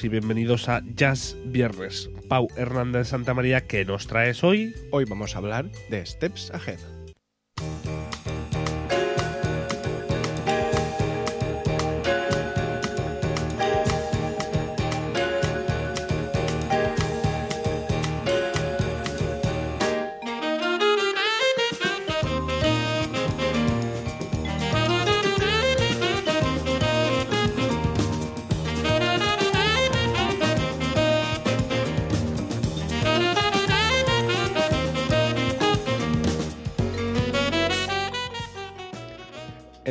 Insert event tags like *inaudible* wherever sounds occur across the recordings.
Y bienvenidos a Jazz Viernes. Pau Hernández Santa María, ¿qué nos traes hoy? Hoy vamos a hablar de Steps Ahead.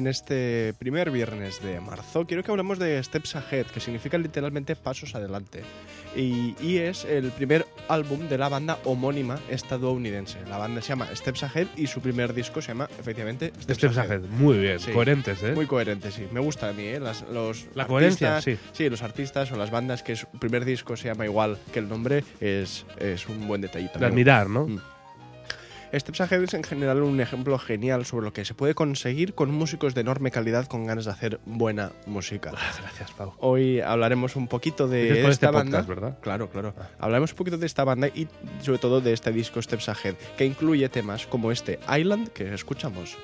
En este primer viernes de marzo quiero que hablemos de Steps Ahead, que significa literalmente pasos adelante. Y, y es el primer álbum de la banda homónima estadounidense. La banda se llama Steps Ahead y su primer disco se llama efectivamente Steps, Steps Ahead. Muy bien, Sí. coherentes, ¿eh? Muy coherente, sí. Me gusta a mí, ¿eh? Las- los La coherencia, artistas- sí. los artistas o las bandas que su primer disco se llama igual que el nombre es, es un buen detallito. De admirar, ¿no? Mm. Steps Ahead es en general un ejemplo genial sobre lo que se puede conseguir con músicos de enorme calidad con ganas de hacer buena música. Gracias, Pau. Hoy hablaremos un poquito de por esta este banda. podcast, ¿verdad? Claro, claro. Hablaremos un poquito de esta banda y sobre todo de este disco Steps Ahead, que incluye temas como este Island que escuchamos.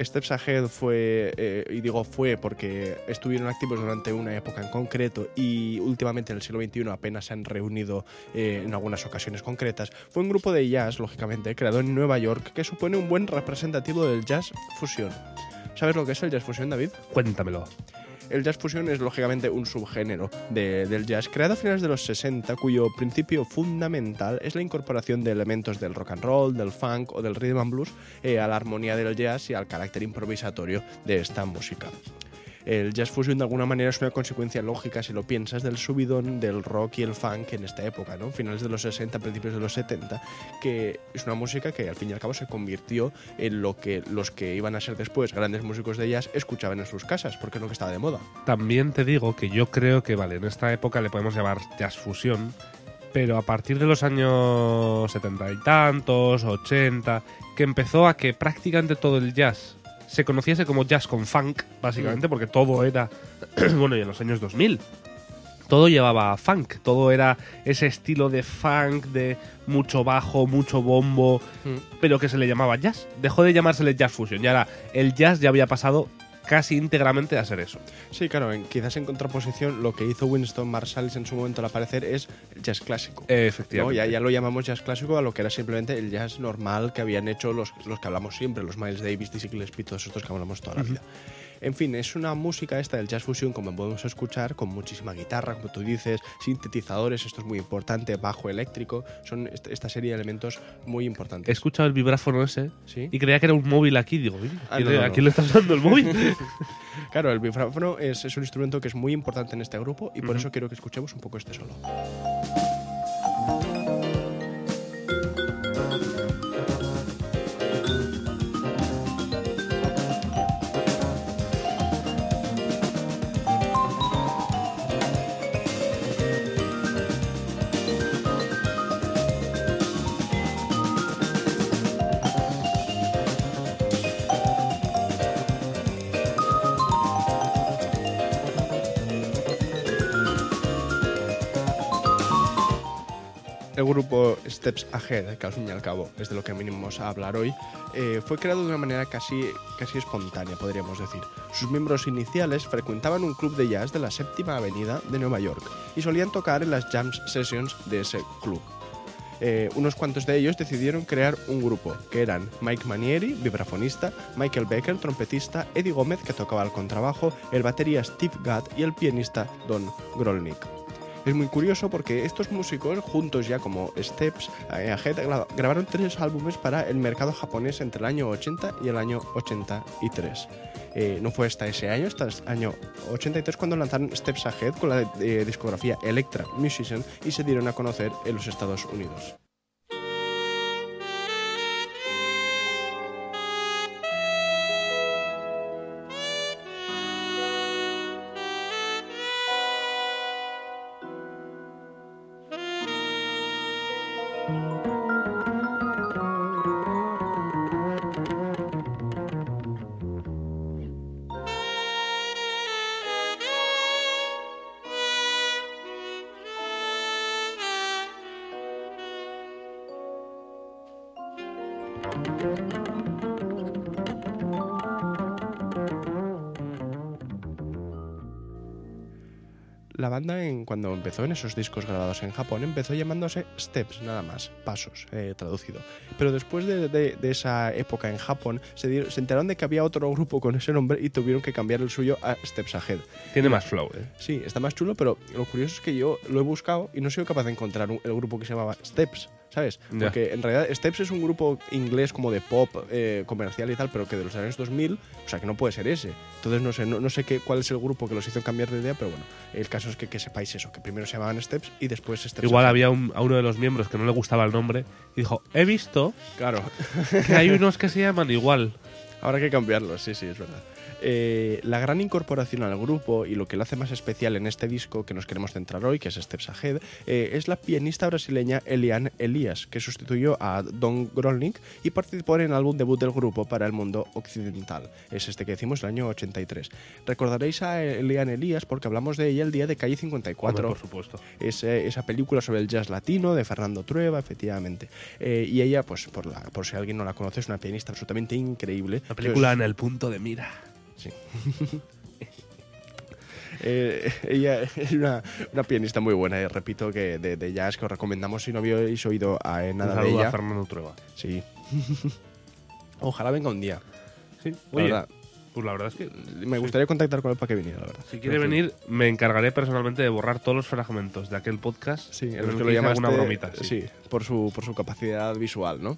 Steps Ahead fue, eh, y digo fue porque estuvieron activos durante una época en concreto y últimamente en el siglo XXI apenas se han reunido eh, en algunas ocasiones concretas, fue un grupo de jazz, lógicamente, creado en Nueva York que supone un buen representativo del jazz fusión. ¿Sabes lo que es el jazz fusión, David? Cuéntamelo. El jazz fusión es lógicamente un subgénero de- del jazz creado a finales de los 60 cuyo principio fundamental es la incorporación de elementos del rock and roll, del funk o del rhythm and blues eh, a la armonía del jazz y al carácter improvisatorio de esta música. El jazz fusion de alguna manera es una consecuencia lógica, si lo piensas, del subidón del rock y el funk en esta época, ¿no? Finales de los 60, principios de los 70, que es una música que al fin y al cabo se convirtió en lo que los que iban a ser después grandes músicos de jazz escuchaban en sus casas, porque es lo que estaba de moda. También te digo que yo creo que, vale, en esta época le podemos llamar jazz fusión, pero a partir de los años setenta y tantos, 80, que empezó a que prácticamente todo el jazz se conociese como jazz con funk, básicamente, porque todo era, *clears throat* bueno, y en los años 2000, todo llevaba funk, todo era ese estilo de funk, de mucho bajo, mucho bombo, pero que se le llamaba jazz. Dejó de llamársele jazz fusion, ya era, el jazz ya había pasado casi íntegramente a ser eso. Sí, claro, en- quizás en contraposición lo que hizo Winston Marsalis en su momento al aparecer es el jazz clásico. Efectivamente. Ya, ya lo llamamos jazz clásico a lo que era simplemente el jazz normal que habían hecho los, los que hablamos siempre, los Miles Davis, Dizzy Gillespie, todos estos que hablamos toda la vida. En fin, es una música esta del jazz fusion, como podemos escuchar, con muchísima guitarra, como tú dices, sintetizadores, esto es muy importante, bajo eléctrico, son est- esta serie de elementos muy He importantes. escuchado el vibráfono ese ¿Sí? y creía que era un móvil aquí. Digo, "Oye, ¿a Ah, no, no, ¿a no. quién le estás dando el móvil? *laughs* *laughs* Claro, el vibráfono es, es un instrumento que es muy importante en este grupo y por eso quiero que escuchemos un poco este solo. El grupo Steps Ahead, que al fin y al cabo es de lo que venimos a hablar hoy, eh, fue creado de una manera casi, casi espontánea, podríamos decir. Sus miembros iniciales frecuentaban un club de jazz de la séptima avenida de Nueva York y solían tocar en las jam sessions de ese club. Eh, unos cuantos de ellos decidieron crear un grupo, que eran Mike Manieri, vibrafonista, Michael Becker, trompetista, Eddie Gómez, que tocaba el contrabajo, el batería Steve Gadd y el pianista Don Grolnick. Es muy curioso porque estos músicos, juntos ya como Steps eh, Ahead, gra- grabaron tres álbumes para el mercado japonés entre el año 80 y el año 83. Eh, no fue hasta ese año, hasta el año 83 cuando lanzaron Steps Ahead con la eh, discografía Electra Musician y se dieron a conocer en los Estados Unidos. La banda, en, cuando empezó en esos discos grabados en Japón, empezó llamándose Steps, nada más, pasos, eh, traducido. Pero después de, de- de esa época en Japón, se, dieron- se enteraron de que había otro grupo con ese nombre y tuvieron que cambiar el suyo a Steps Ahead. Tiene más flow, ¿eh? Sí, está más chulo, pero lo curioso es que yo lo he buscado y no he sido capaz de encontrar un- el grupo que se llamaba Steps, ¿sabes? Porque en realidad Steps es un grupo inglés como de pop eh, comercial y tal, pero que de los años 2000, o sea que no puede ser ese. Entonces no sé, no, no sé qué, cuál es el grupo que los hizo cambiar de idea, pero bueno, el caso es que, que sepáis eso, que primero se llamaban Steps y después Steps. Igual había un- a uno de los miembros que no le gustaba el nombre y dijo, he visto Claro, que hay *laughs* unos que se llaman igual. Habrá que cambiarlo, sí, sí, es verdad. Eh, la gran incorporación al grupo y lo que lo hace más especial en este disco que nos queremos centrar hoy, que es Steps Ahead, eh, es la pianista brasileña Eliane Elias, que sustituyó a Don Grolnik y participó en el álbum debut del grupo para el mundo occidental. Es este que decimos, el año 83. Recordaréis a Eliane Elias porque hablamos de ella el día de Calle 54 Hombre, por supuesto. es, eh, esa película sobre el jazz latino de Fernando Trueba, efectivamente. Y ella, pues por, la, por si alguien no la conoce, es una pianista absolutamente increíble. La película en el punto de mira. Sí. *laughs* Eh, ella es una, una pianista muy buena, y repito que de, de jazz que os recomendamos si no habéis oído a, eh, Un nada de saludo a ella. Fernando Trueba. Sí. *laughs* Ojalá venga un día. Sí, La oye, verdad, pues la verdad es que me gustaría contactar con él para que viniera, la verdad. si quiere Pero, venir, me encargaré personalmente de borrar todos los fragmentos de aquel podcast Sí, en el que que lo hice llamaste. alguna bromita. Sí. Sí, por su, por su capacidad visual, ¿no?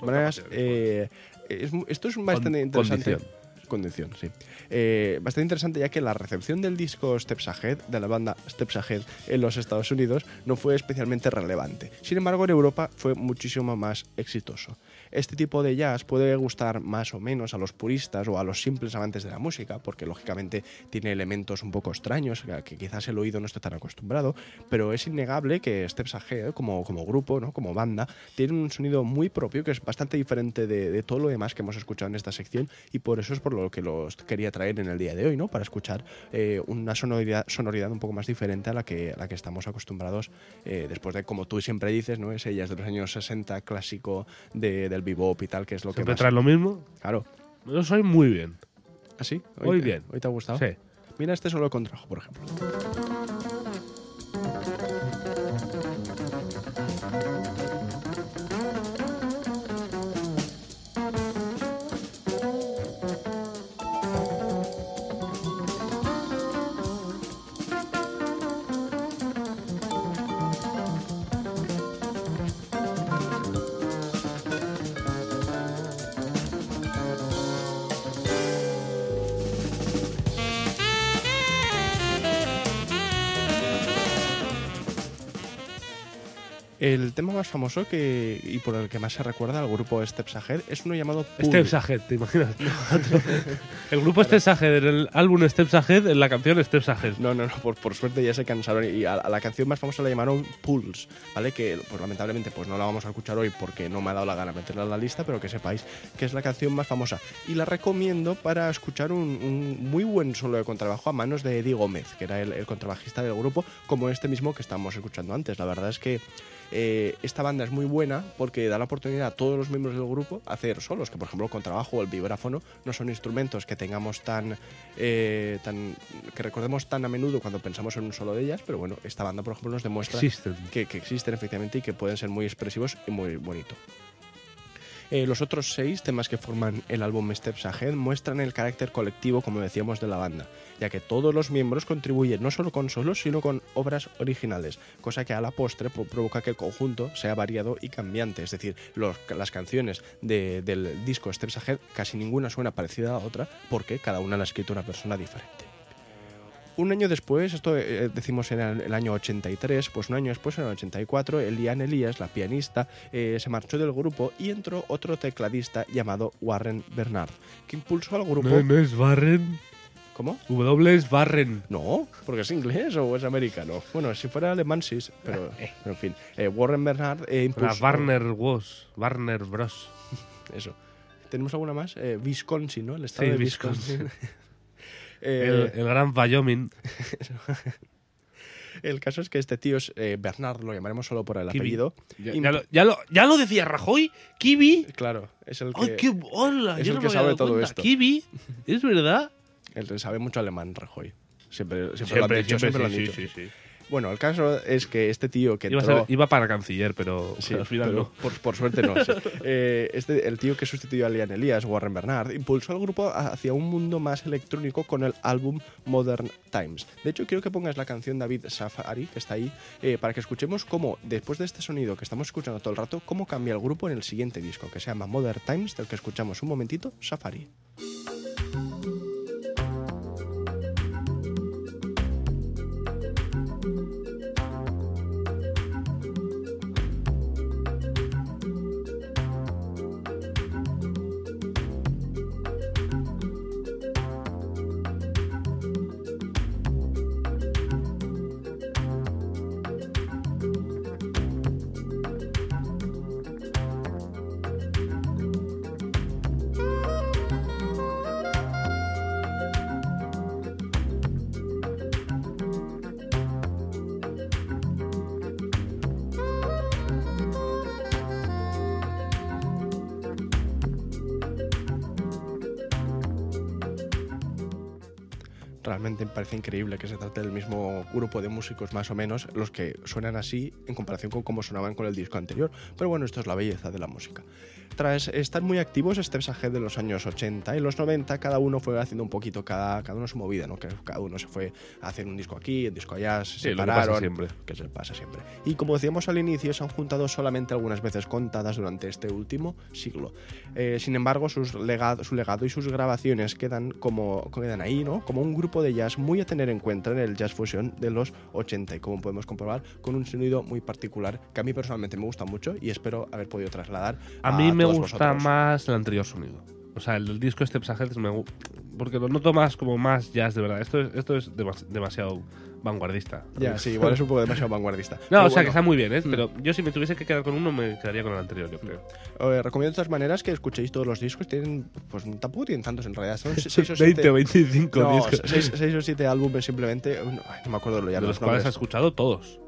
De maneras, eh, es esto es bastante Con- interesante. condición. Condición, sí. Eh, bastante interesante ya que la recepción del disco Steps Ahead, de la banda Steps Ahead en los Estados Unidos, no fue especialmente relevante. Sin embargo, en Europa fue muchísimo más exitoso. Este tipo de jazz puede gustar más o menos a los puristas o a los simples amantes de la música, porque lógicamente tiene elementos un poco extraños, que quizás el oído no esté tan acostumbrado, pero es innegable que Steps Ahead, como, como grupo, ¿no? como banda, tiene un sonido muy propio que es bastante diferente de, todo lo demás que hemos escuchado en esta sección y por eso es por lo que los quería traer en el día de hoy, ¿no? para escuchar eh, una sonoridad, sonoridad un poco más diferente a la que, a la que estamos acostumbrados eh, después de, como tú siempre dices, ¿no? ese jazz de los años 60 clásico de- del bebop y tal, que es lo Siempre que más... trae lo mismo. Claro. Yo soy muy bien. ¿Así? Muy bien. ¿Hoy te ha gustado? Sí. Mira este solo contrajo, por ejemplo. El tema más famoso que, y por el que más se recuerda al grupo Steps Ahead es uno llamado Pool. Steps Ahead, ¿te imaginas? *laughs* el grupo Steps Ahead en el álbum Steps Ahead, en la canción Steps Ahead. No, no, no, por, por suerte ya se cansaron y a, a la canción más famosa la llamaron Pools, ¿vale? Que pues lamentablemente pues no la vamos a escuchar hoy porque no me ha dado la gana meterla en la lista, pero que sepáis que es la canción más famosa. Y la recomiendo para escuchar un, un muy buen solo de contrabajo a manos de Eddie Gómez, que era el, el contrabajista del grupo, como este mismo que estábamos escuchando antes. La verdad es que eh, esta banda es muy buena porque da la oportunidad a todos los miembros del grupo a hacer solos, que por ejemplo el contrabajo o el vibráfono no son instrumentos que tengamos tan, eh, tan que recordemos tan a menudo cuando pensamos en un solo de ellas, pero bueno, esta banda por ejemplo nos demuestra Existen. que, que existen efectivamente y que pueden ser muy expresivos y muy bonito. Eh, los otros seis temas que forman el álbum Steps Ahead muestran el carácter colectivo, como decíamos, de la banda, ya que todos los miembros contribuyen no solo con solos, sino con obras originales, cosa que a la postre po- provoca que el conjunto sea variado y cambiante. Es decir, las canciones de- del disco Steps Ahead casi ninguna suena parecida a otra, porque cada una la ha escrito una persona diferente. Un año después, esto eh, decimos en el, el año 83, pues un año después, en el 84, Eliane Elías, la pianista, eh, se marchó del grupo y entró otro tecladista llamado Warren Bernard, que impulsó al grupo. No, no es Barren. ¿Cómo? W es Barren. No, porque es inglés o es americano. Bueno, si fuera alemán sí, pero, pero en fin. Eh, Warren Bernard eh, La impulsó. Warner Bros. Warner Bros. *laughs* Eso. ¿Tenemos alguna más? Eh, Wisconsin, ¿no? El estado Sí, de Wisconsin. Wisconsin. Eh, El, el gran Wyoming. *laughs* El caso es que este tío es eh, Bernard, lo llamaremos solo por el apellido. Ya, ya lo, ya, lo, ya lo decía Rajoy. Kiwi. Claro, es el que, ¡Ay, qué es Yo el no que me sabe todo cuenta. esto. Kiwi. ¿Es verdad? que sabe mucho alemán, Rajoy. Siempre, siempre, lo han dicho, siempre lo han sí, dicho. sí, sí. Bueno, el caso es que este tío que Iba, a entró... ser- iba para canciller, pero Sí, al final pero no. por, por suerte no. sí. *laughs* Eh, este, el tío que sustituyó a Liam Elias, Warren Bernard, impulsó al grupo hacia un mundo más electrónico con el álbum Modern Times. De hecho, quiero que pongas la canción David Safari, que está ahí, eh, para que escuchemos cómo, después de este sonido que estamos escuchando todo el rato, cómo cambia el grupo en el siguiente disco, que se llama Modern Times, del que escuchamos un momentito, Safari. Realmente me parece increíble que se trate del mismo grupo de músicos más o menos, los que suenan así en comparación con cómo sonaban con el disco anterior. Pero bueno, esto es la belleza de la música. Tras estar muy activos, Steps Ahead de los años 80 y los 90, cada uno fue haciendo un poquito, cada, cada uno su movida, ¿no? Que cada uno se fue a hacer un disco aquí, un disco allá, se Sí, lo que pasa separaron. siempre. que se pasa siempre. Y como decíamos al inicio, se han juntado solamente algunas veces contadas durante este último siglo. Eh, sin embargo, sus legado, su legado y sus grabaciones quedan, como, quedan ahí, ¿no? Como un grupo de jazz muy a tener en cuenta en el jazz fusion de los 80 y como podemos comprobar, con un sonido muy particular que a mí personalmente me gusta mucho y espero haber podido trasladar A mí me gusta vosotros. más el anterior sonido. O sea, el disco Steps Ahead me porque lo noto más como más jazz de verdad. Esto es, esto es demas- demasiado vanguardista. Ya, sí, igual es un poco demasiado vanguardista. No, Pero o sea, bueno, que está muy bien, ¿eh? Mm. Pero yo si me tuviese que quedar con uno, me quedaría con el anterior, yo creo. eh, recomiendo de todas maneras que escuchéis todos los discos. Tienen, pues tampoco tienen tantos en realidad. Son *laughs* 6 o 7 25 No, discos. seis, seis o siete álbumes simplemente. No, me acuerdo ya de los los cuales has escuchado todos.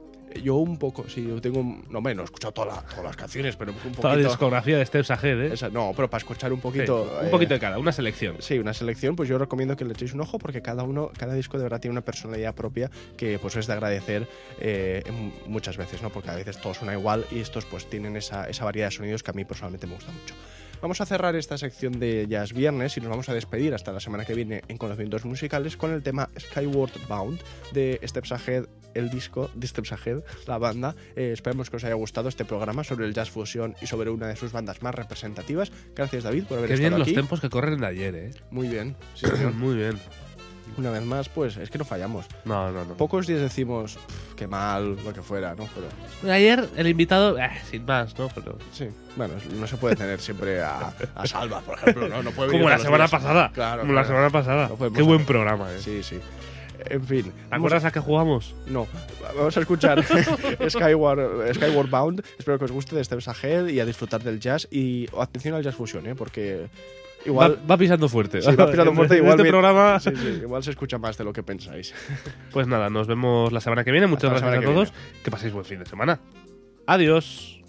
Yo un poco, sí, yo tengo. un- No, hombre, no he escuchado toda la- todas las canciones, pero un Toda la poquito. discografía de Steps Ahead, ¿eh? Esa- no, pero para escuchar un Sí, poquito. un eh, poquito de cada, una selección. Sí, una selección, pues yo recomiendo que le echéis un ojo porque cada uno, cada disco de verdad tiene una personalidad propia que pues es de agradecer eh, muchas veces, ¿no? Porque a veces todo suena igual y estos pues tienen esa, esa variedad de sonidos que a mí personalmente me gusta mucho. Vamos a cerrar esta sección de Jazz Viernes y nos vamos a despedir hasta la semana que viene en Conocimientos Musicales con el tema Skyward Bound de Steps Ahead, el disco de Steps Ahead, la banda. Eh, esperemos que os haya gustado este programa sobre el jazz fusión y sobre una de sus bandas más representativas. Gracias David por haber Qué bien estado los aquí. tiempos que corren de ayer, ¿eh? Muy bien. sí, *coughs* señor. Muy bien. Una vez más, pues es que no fallamos. No, no, no. Pocos días decimos "Pff, qué mal, lo que fuera, ¿no? Pero Ayer el invitado, eh, sin más, ¿no? Pero sí, bueno, no se puede tener siempre a, a Salva, por ejemplo, ¿no? no puede como la semana días. pasada. Claro, como la claro. semana pasada. No Qué buen hacer- programa, ¿eh? Sí, sí. En fin. ¿Te vamos- acuerdas a qué jugamos? No, vamos a escuchar *laughs* Skyward, Skyward Bound. Espero que os guste de Steps Ahead y a disfrutar del jazz. Y atención al jazz fusion, ¿eh? Porque igual. va, va pisando fuerte. Sí, va pisando *laughs* fuerte, En igual este programa, *laughs* Sí, sí, igual se escucha más de lo que pensáis. pues nada, nos vemos la semana que viene. Muchas Hasta gracias a que todos. Que paséis buen fin de semana. Adiós.